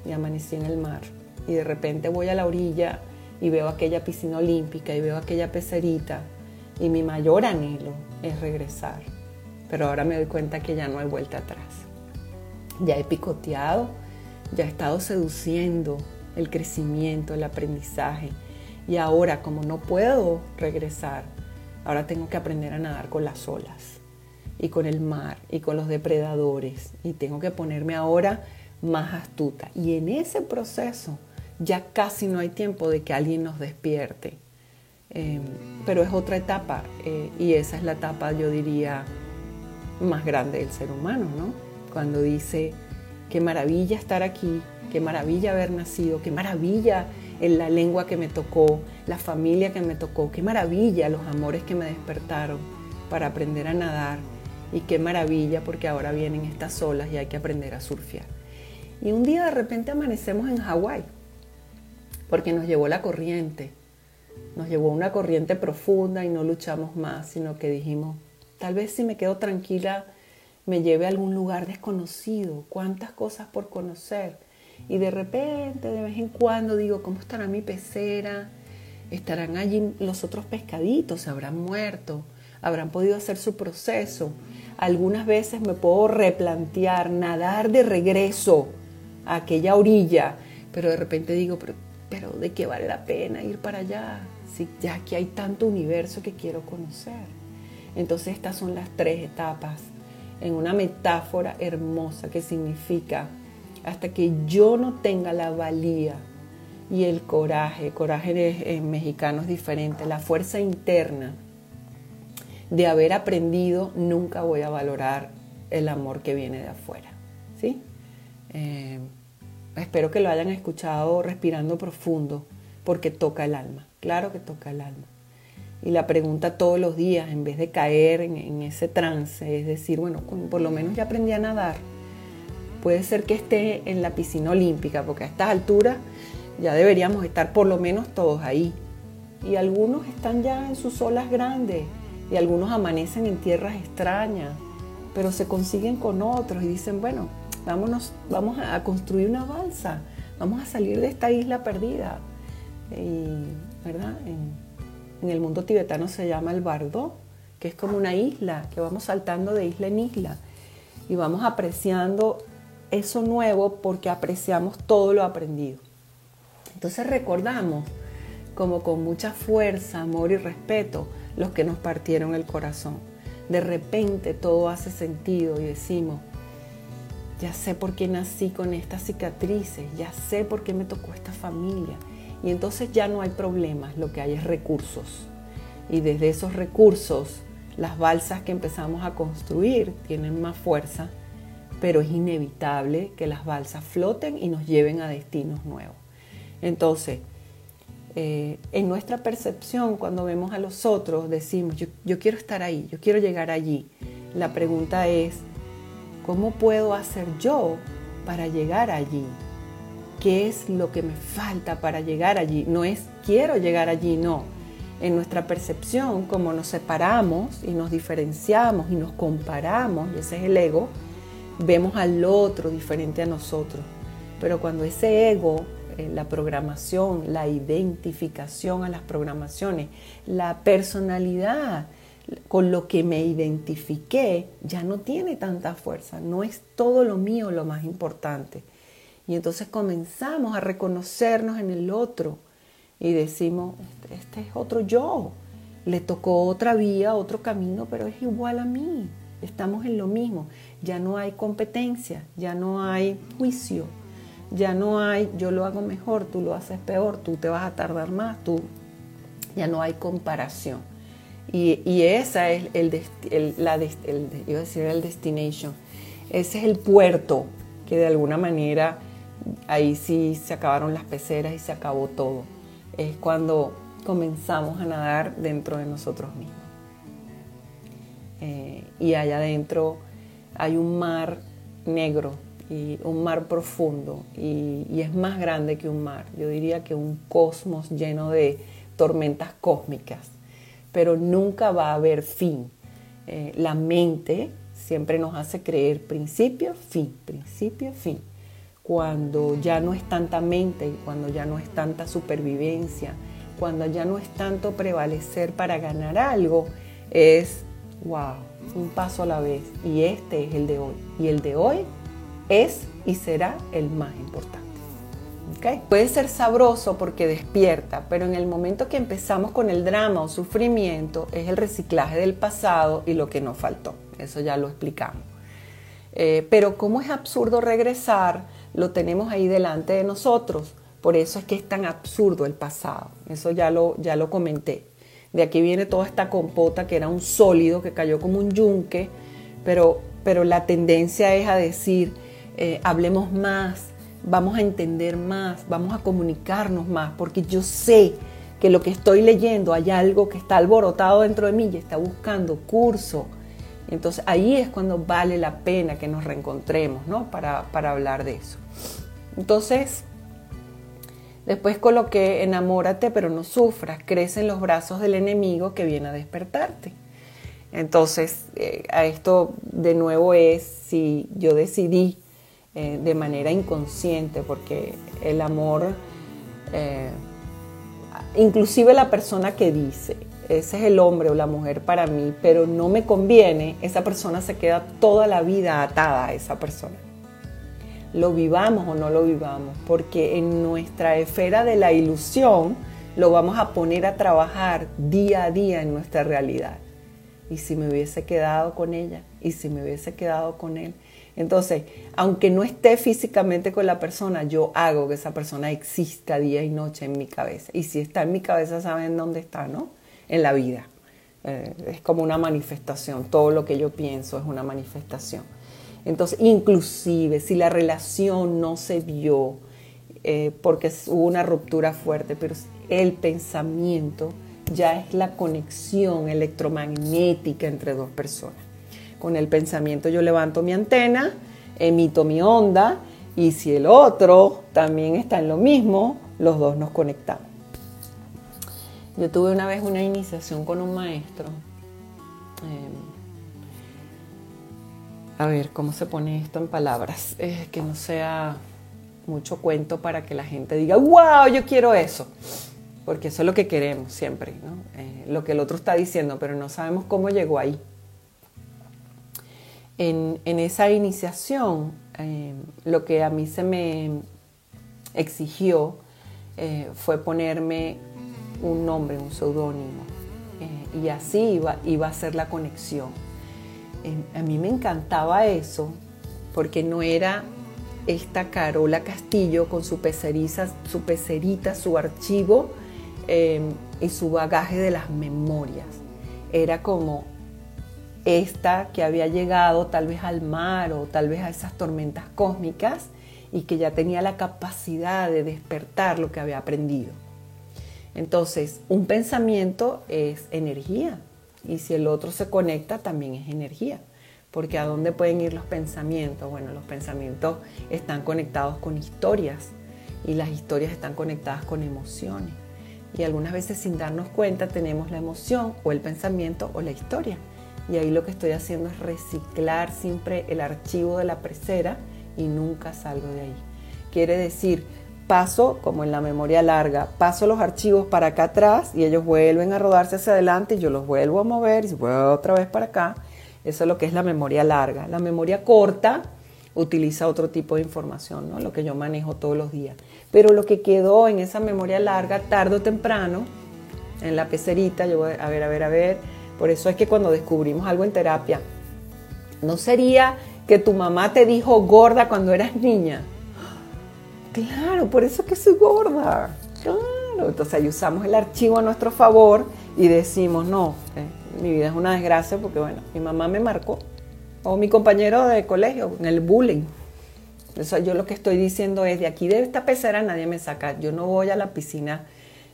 y amanecí en el mar. Y de repente voy a la orilla y veo aquella piscina olímpica y veo aquella pecerita y mi mayor anhelo es regresar. Pero ahora me doy cuenta que ya no hay vuelta atrás. Ya he picoteado, ya he estado seduciendo el crecimiento, el aprendizaje. Y ahora como no puedo regresar, ahora tengo que aprender a nadar con las olas y con el mar y con los depredadores y tengo que ponerme ahora más astuta. Y en ese proceso ya casi no hay tiempo de que alguien nos despierte. Em, pero es otra etapa eh, y esa es la etapa, yo diría, más grande del ser humano, ¿no? Cuando dice, qué maravilla estar aquí, qué maravilla haber nacido, qué maravilla en la lengua que me tocó, la familia que me tocó, qué maravilla los amores que me despertaron para aprender a nadar y qué maravilla porque ahora vienen estas olas y hay que aprender a surfear. Y un día de repente amanecemos en Hawái porque nos llevó la corriente. Nos llevó una corriente profunda y no luchamos más, sino que dijimos, tal vez si me quedo tranquila me lleve a algún lugar desconocido, cuántas cosas por conocer. Y de repente, de vez en cuando digo, ¿cómo estará mi pecera? ¿Estarán allí los otros pescaditos? ¿Se habrán muerto? ¿Habrán podido hacer su proceso? Algunas veces me puedo replantear, nadar de regreso a aquella orilla, pero de repente digo, pero, ¿de qué vale la pena ir para allá? Si ya aquí hay tanto universo que quiero conocer. Entonces estas son las tres etapas en una metáfora hermosa que significa hasta que yo no tenga la valía y el coraje, coraje en mexicano es diferente, la fuerza interna de haber aprendido, nunca voy a valorar el amor que viene de afuera. ¿sí? Eh, espero que lo hayan escuchado respirando profundo, porque toca el alma, claro que toca el alma. Y la pregunta todos los días, en vez de caer en, ese trance, es decir, bueno, por lo menos ya aprendí a nadar, puede ser que esté en la piscina olímpica, porque a estas alturas ya deberíamos estar por lo menos todos ahí. Y algunos están ya en sus olas grandes y algunos amanecen en tierras extrañas, pero se consiguen con otros y dicen, bueno, vámonos, vamos a construir una balsa, vamos a salir de esta isla perdida. Y, ¿verdad? En, el mundo tibetano se llama el bardo, que es como una isla, que vamos saltando de isla en isla y vamos apreciando eso nuevo porque apreciamos todo lo aprendido. Entonces recordamos como con mucha fuerza, amor y respeto los que nos partieron el corazón. De repente todo hace sentido y decimos, ya sé por qué nací con estas cicatrices, ya sé por qué me tocó esta familia. Y entonces ya no hay problemas, lo que hay es recursos. Y desde esos recursos, las balsas que empezamos a construir tienen más fuerza, pero es inevitable que las balsas floten y nos lleven a destinos nuevos. Entonces, eh, en nuestra percepción, cuando vemos a los otros, decimos, yo, yo quiero estar ahí, yo quiero llegar allí. La pregunta es, ¿cómo puedo hacer yo para llegar allí? ¿Qué es lo que me falta para llegar allí? No es quiero llegar allí, no. En nuestra percepción, como nos separamos y nos diferenciamos y nos comparamos, y ese es el ego, vemos al otro diferente a nosotros. Pero cuando ese ego la programación, la identificación a las programaciones, la personalidad con lo que me identifiqué ya no tiene tanta fuerza, no es todo lo mío lo más importante. Y entonces comenzamos a reconocernos en el otro y decimos, este, este es otro yo, le tocó otra vía, otro camino, pero es igual a mí, estamos en lo mismo, ya no hay competencia, ya no hay juicio, ya no hay, yo lo hago mejor, tú lo haces peor, tú te vas a tardar más, tú, ya no hay comparación. Y, esa es el, la, el destination, ese es el puerto que de alguna manera ahí sí se acabaron las peceras y se acabó todo. Es cuando comenzamos a nadar dentro de nosotros mismos. Eh, y allá adentro hay un mar negro y un mar profundo y, es más grande que un mar. Yo diría que un cosmos lleno de tormentas cósmicas, pero nunca va a haber fin. Eh, la mente siempre nos hace creer principio, fin, principio, fin. Cuando ya no es tanta mente, cuando ya no es tanta supervivencia, cuando ya no es tanto prevalecer para ganar algo, es, wow, un paso a la vez. Y este es el de hoy. Y el de hoy es y será el más importante. Puede ser sabroso porque despierta, pero en el momento que empezamos con el drama o sufrimiento es el reciclaje del pasado y lo que nos faltó. Eso ya lo explicamos. Eh, pero como es absurdo regresar, lo tenemos ahí delante de nosotros. Por eso es que es tan absurdo el pasado. Eso ya lo, ya lo comenté. De aquí viene toda esta compota que era un sólido que cayó como un yunque, pero, pero la tendencia es a decir, eh, hablemos más, vamos a entender más, vamos a comunicarnos más, porque yo sé que lo que estoy leyendo hay algo que está alborotado dentro de mí y está buscando curso. Entonces ahí es cuando vale la pena que nos reencontremos, ¿no? Para, para hablar de eso. Entonces, después coloqué, enamórate pero no sufras, crece en los brazos del enemigo que viene a despertarte. Entonces, eh, a esto de nuevo es si yo decidí eh, de manera inconsciente, porque el amor, eh, inclusive la persona que dice, ese es el hombre o la mujer para mí, pero no me conviene, esa persona se queda toda la vida atada a esa persona. Lo vivamos o no lo vivamos, porque en nuestra esfera de la ilusión lo vamos a poner a trabajar día a día en nuestra realidad. Y si me hubiese quedado con ella, y si me hubiese quedado con él, entonces, aunque no esté físicamente con la persona, yo hago que esa persona exista día y noche en mi cabeza. Y si está en mi cabeza, saben dónde está, ¿no? En la vida. Eh, es como una manifestación. Todo lo que yo pienso es una manifestación. Entonces, inclusive si la relación no se dio eh, porque hubo una ruptura fuerte, pero el pensamiento ya es la conexión electromagnética entre dos personas con el pensamiento yo levanto mi antena emito mi onda y si el otro también está en lo mismo, los dos nos conectamos. Yo tuve una vez una iniciación con un maestro. Em, a ver, ¿cómo se pone esto en palabras? que no sea mucho cuento para que la gente diga, wow, yo quiero eso. Porque eso es lo que queremos siempre, eh, lo que el otro está diciendo, pero no sabemos cómo llegó ahí. En, esa iniciación, eh, lo que a mí se me exigió eh, fue ponerme un nombre, un seudónimo, y así iba, iba a ser la conexión. a mí me encantaba eso, porque no era esta Carola Castillo con su peceriza, su pecerita, su archivo em, y su bagaje de las memorias. Era como esta que había llegado tal vez al mar o tal vez a esas tormentas cósmicas y que ya tenía la capacidad de despertar lo que había aprendido. Entonces, un pensamiento es energía y si el otro se conecta también es energía porque ¿a dónde pueden ir los pensamientos? Bueno, los pensamientos están conectados con historias y las historias están conectadas con emociones. Y algunas veces sin darnos cuenta tenemos la emoción o el pensamiento o la historia. Y ahí lo que estoy haciendo es reciclar siempre el archivo de la presera y nunca salgo de ahí. Quiere decir, paso, como en la memoria larga, paso los archivos para acá atrás y ellos vuelven a rodarse hacia adelante y yo los vuelvo a mover y vuelvo otra vez para acá eso es lo que es la memoria larga. La memoria corta utiliza otro tipo de información, ¿no? lo que yo manejo todos los días. Pero lo que quedó en esa memoria larga, tarde o temprano, en la pecerita, yo voy a ver, a ver, a ver. Por eso es que cuando descubrimos algo en terapia, no sería que tu mamá te dijo gorda cuando eras niña. Claro, por eso es que soy gorda. Claro, entonces ahí usamos el archivo a nuestro favor y decimos, no, eh, mi vida es una desgracia porque, bueno, mi mamá me marcó, o mi compañero de colegio, en el bullying. Eso yo lo que estoy diciendo es, de aquí de esta pecera nadie me saca, yo no voy a la piscina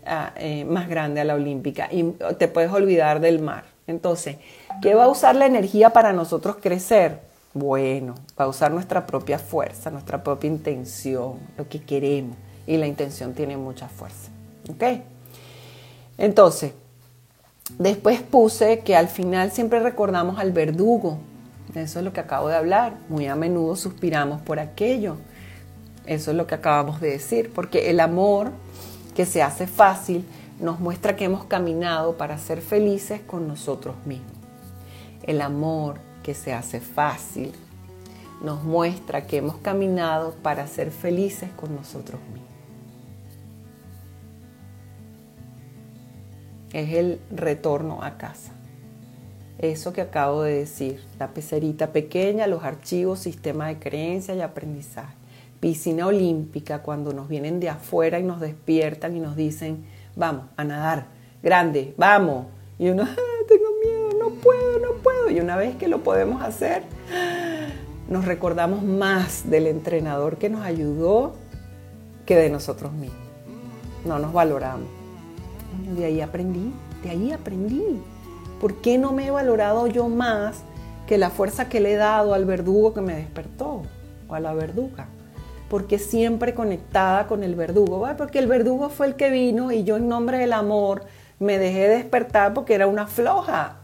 ah, eh, más grande, a la olímpica, y te puedes olvidar del mar. Entonces, ¿qué va a usar la energía para nosotros crecer? Bueno, va a usar nuestra propia fuerza, nuestra propia intención, lo que queremos. Y la intención tiene mucha fuerza. ¿Ok? Entonces, Después puse que al final siempre recordamos al verdugo. Eso es lo que acabo de hablar. Muy a menudo suspiramos por aquello. Eso es lo que acabamos de decir. Porque el amor que se hace fácil nos muestra que hemos caminado para ser felices con nosotros mismos. El amor que se hace fácil nos muestra que hemos caminado para ser felices con nosotros mismos. es el retorno a casa. Eso que acabo de decir, la pecerita pequeña, los archivos, sistema de creencias y aprendizaje. Piscina olímpica, cuando nos vienen de afuera y nos despiertan y nos dicen, vamos a nadar, grande, vamos. Y uno, ah, tengo miedo, no puedo, no puedo. Y una vez que lo podemos hacer, nos recordamos más del entrenador que nos ayudó que de nosotros mismos. No nos valoramos. De ahí aprendí, de ahí aprendí. ¿Por qué no me he valorado yo más que la fuerza que le he dado al verdugo que me despertó o a la verduga? Porque siempre conectada con el verdugo, porque el verdugo fue el que vino y yo en nombre del amor me dejé despertar porque era una floja.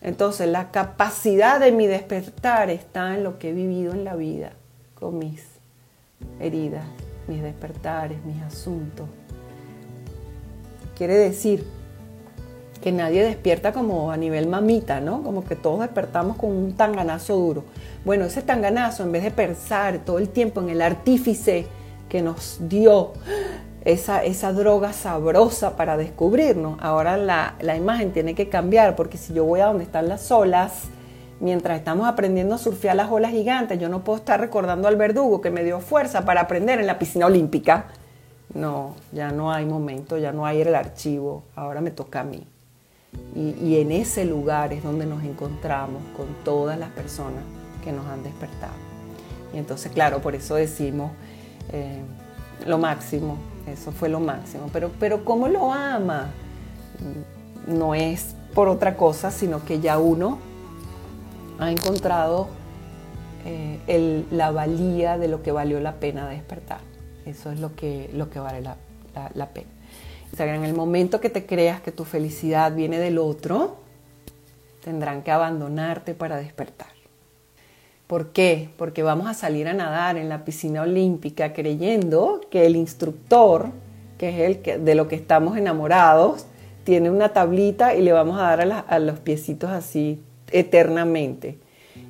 Entonces la capacidad de mi despertar está en lo que he vivido en la vida, con mis heridas, mis despertares, mis asuntos, Quiere decir que nadie despierta como a nivel mamita, ¿no? Como que todos despertamos con un tanganazo duro. Bueno, ese tanganazo, en vez de pensar todo el tiempo en el artífice que nos dio esa, esa droga sabrosa para descubrirnos, ahora la, la imagen tiene que cambiar, porque si yo voy a donde están las olas, mientras estamos aprendiendo a surfear las olas gigantes, yo no puedo estar recordando al verdugo que me dio fuerza para aprender en la piscina olímpica no, ya no hay momento, ya no hay el archivo, ahora me toca a mí. Y, en ese lugar es donde nos encontramos con todas las personas que nos han despertado. Y entonces, claro, por eso decimos eh, lo máximo, eso fue lo máximo. Pero, pero ¿cómo lo ama? No es por otra cosa, sino que ya uno ha encontrado eh, la valía de lo que valió la pena despertar. Eso es lo que, lo que vale la, la pena. O sea, en el momento que te creas que tu felicidad viene del otro, tendrán que abandonarte para despertar. ¿Por qué? Porque vamos a salir a nadar en la piscina olímpica creyendo que el instructor, que es el de lo que estamos enamorados, tiene una tablita y le vamos a dar a los piecitos así eternamente.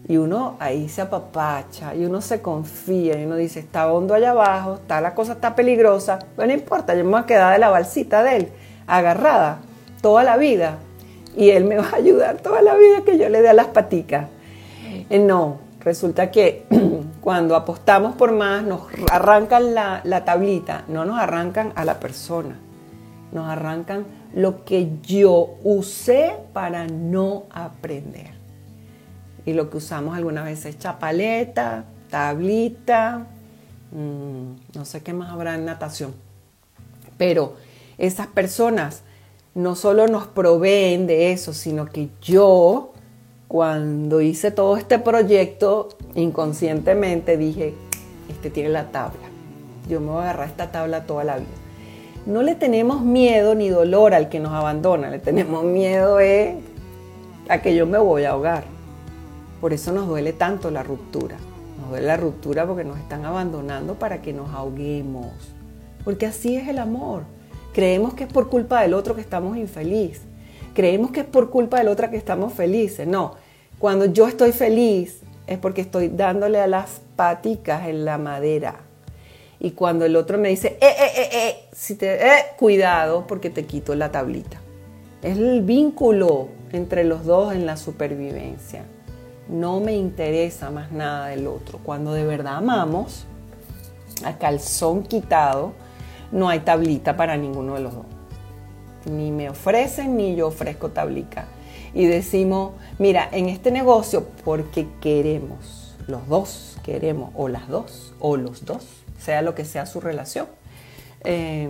Y uno ahí se apapacha y uno se confía y uno dice, está hondo allá abajo, está la cosa está peligrosa, pero no importa, yo me voy a quedar de la balsita de él, agarrada toda la vida. Y él me va a ayudar toda la vida que yo le dé a las paticas. Eh, no, Resulta que cuando apostamos por más, nos arrancan la, tablita, no nos arrancan a la persona, nos arrancan lo que yo usé para no aprender. Y lo que usamos algunas veces es chapaleta, tablita, mm, no sé qué más habrá en natación. Pero esas personas no solo nos proveen de eso, sino que yo cuando hice todo este proyecto, inconscientemente dije, este tiene la tabla. Yo me voy a agarrar esta tabla toda la vida. No le tenemos miedo ni dolor al que nos abandona, le tenemos miedo a que yo me voy a ahogar. Por eso nos duele tanto la ruptura. Nos duele la ruptura porque nos están abandonando para que nos ahoguemos. Porque así es el amor. Creemos que es por culpa del otro que estamos infelices creemos que es por culpa del otro que estamos felices. No, cuando yo estoy feliz es porque estoy dándole a las paticas en la madera. Y cuando el otro me dice, eh, eh, eh, eh, si te, eh, cuidado porque te quito la tablita. Es el vínculo entre los dos en la supervivencia. No me interesa más nada del otro. Cuando de verdad amamos, a calzón quitado, no hay tablita para ninguno de los dos ni me ofrecen ni yo ofrezco tablica. Y decimos, mira, en este negocio, porque queremos, los dos queremos, o las dos, o los dos, sea lo que sea su relación, eh,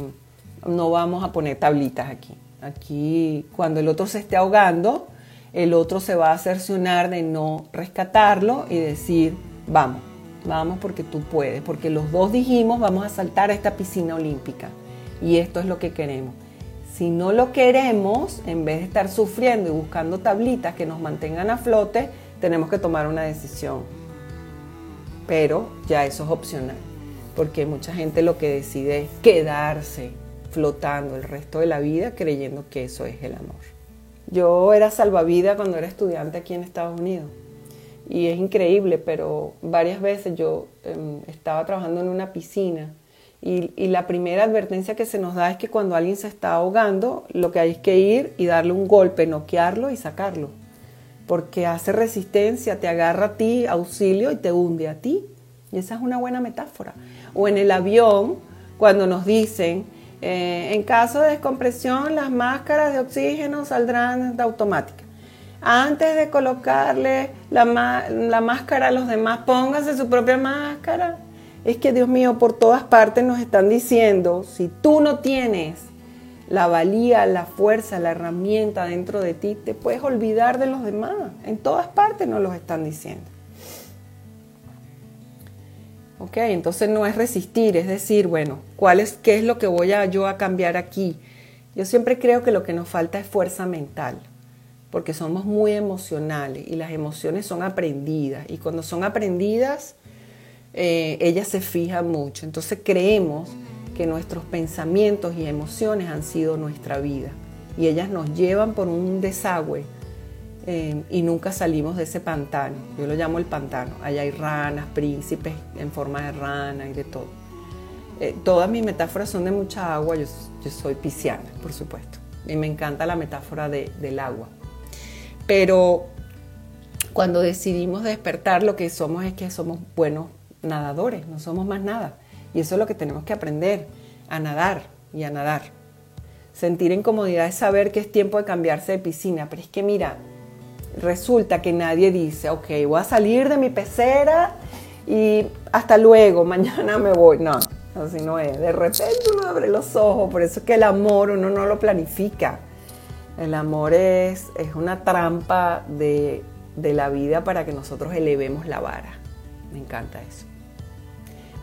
no vamos a poner tablitas aquí. Aquí, cuando el otro se esté ahogando, el otro se va a cercionar de no rescatarlo y decir, vamos, vamos porque tú puedes, porque los dos dijimos, vamos a saltar a esta piscina olímpica. Y esto es lo que queremos. Si no lo queremos, en vez de estar sufriendo y buscando tablitas que nos mantengan a flote, tenemos que tomar una decisión. Pero ya eso es opcional, porque mucha gente lo que decide es quedarse flotando el resto de la vida creyendo que eso es el amor. Yo era salvavidas cuando era estudiante aquí en Estados Unidos y es increíble, pero varias veces yo em, estaba trabajando en una piscina y, la primera advertencia que se nos da es que cuando alguien se está ahogando, lo que hay es que ir y darle un golpe, noquearlo y sacarlo. Porque hace resistencia, te agarra a ti, auxilio y te hunde a ti. Y esa es una buena metáfora. O en el avión, cuando nos dicen, eh, en caso de descompresión, las máscaras de oxígeno saldrán de automática. Antes de colocarle la, la máscara a los demás, póngase su propia máscara es que Dios mío, por todas partes nos están diciendo, si tú no tienes la valía, la fuerza, la herramienta dentro de ti, te puedes olvidar de los demás. En todas partes nos los están diciendo. Ok, entonces no es resistir, es decir, bueno, ¿cuál es, ¿qué es lo que voy a yo a cambiar aquí? Yo siempre creo que lo que nos falta es fuerza mental, porque somos muy emocionales y las emociones son aprendidas. Y cuando son aprendidas, eh, ella se fija mucho. Entonces creemos que nuestros pensamientos y emociones han sido nuestra vida y ellas nos llevan por un desagüe eh, y nunca salimos de ese pantano. Yo lo llamo el pantano. Allá hay ranas, príncipes en forma de rana y de todo. Eh, todas mis metáforas son de mucha agua. Yo, soy pisciana, por supuesto. Y me encanta la metáfora del agua. Pero cuando decidimos despertar, lo que somos es que somos buenos nadadores, no somos más nada. Y eso es lo que tenemos que aprender, a nadar y a nadar. Sentir incomodidad es saber que es tiempo de cambiarse de piscina, pero es que mira, resulta que nadie dice, ok, voy a salir de mi pecera y hasta luego, mañana me voy. No, así no es. De repente uno abre los ojos, por eso es que el amor uno no lo planifica. El amor es, es una trampa de, de la vida para que nosotros elevemos la vara Me encanta eso.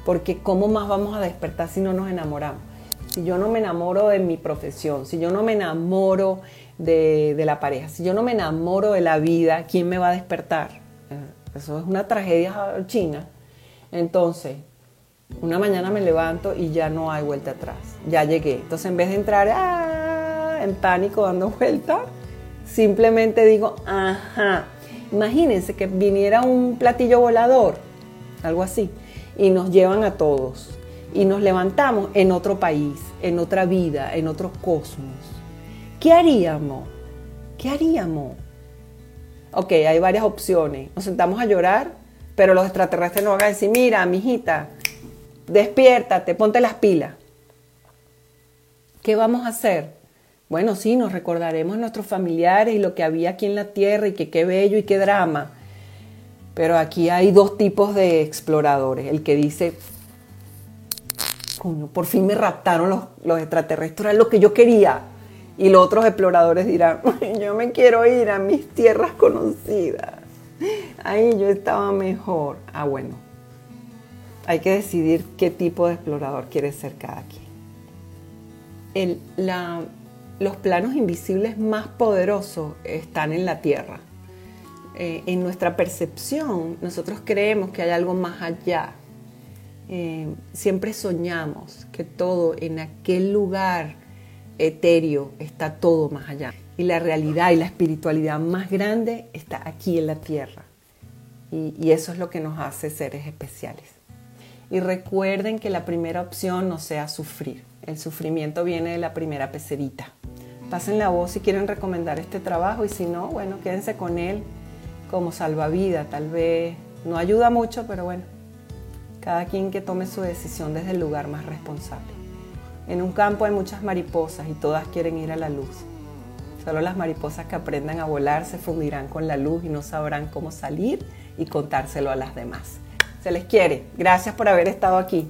Porque ¿cómo más vamos a despertar si no nos enamoramos? Si yo no me enamoro de mi profesión, si yo no me enamoro de, la pareja, si yo no me enamoro de la vida, ¿quién me va a despertar? Eh, eso es una tragedia china. Entonces, una mañana me levanto y ya no hay vuelta atrás. Ya llegué. Entonces, en vez de entrar ¡ah! en pánico dando vuelta, simplemente digo, ajá. Imagínense que viniera un platillo volador, algo así, y nos llevan a todos. Y nos levantamos en otro país, en otra vida, en otro cosmos. ¿Qué haríamos? ¿Qué haríamos? Ok, hay varias opciones. Nos sentamos a llorar, pero los extraterrestres nos van a decir, mira, mijita, despiértate, ponte las pilas. ¿Qué vamos a hacer? Bueno, sí, nos recordaremos nuestros familiares y lo que había aquí en la Tierra y que qué bello y qué drama. Pero aquí hay dos tipos de exploradores. El que dice, por fin me raptaron los, los extraterrestres, era lo que yo quería. Y los otros exploradores dirán, yo me quiero ir a mis tierras conocidas. Ahí yo estaba mejor. Ah, bueno. Hay que decidir qué tipo de explorador quiere ser cada quien. Los planos invisibles más poderosos están en la Tierra. Eh, en nuestra percepción, nosotros creemos que hay algo más allá. Eh, siempre soñamos que todo en aquel lugar etéreo está todo más allá. Y la realidad y la espiritualidad más grande está aquí en la Tierra. Y, eso es lo que nos hace seres especiales. Y recuerden que la primera opción no sea sufrir. El sufrimiento viene de la primera pecerita pasen la voz si quieren recomendar este trabajo y si no, bueno, quédense con él como salvavidas. Tal vez no ayuda mucho, pero bueno, cada quien que tome su decisión desde el lugar más responsable. En un campo hay muchas mariposas y todas quieren ir a la luz. Solo las mariposas que aprendan a volar se fundirán con la luz y no sabrán cómo salir y contárselo a las demás. Se les quiere. Gracias por haber estado aquí.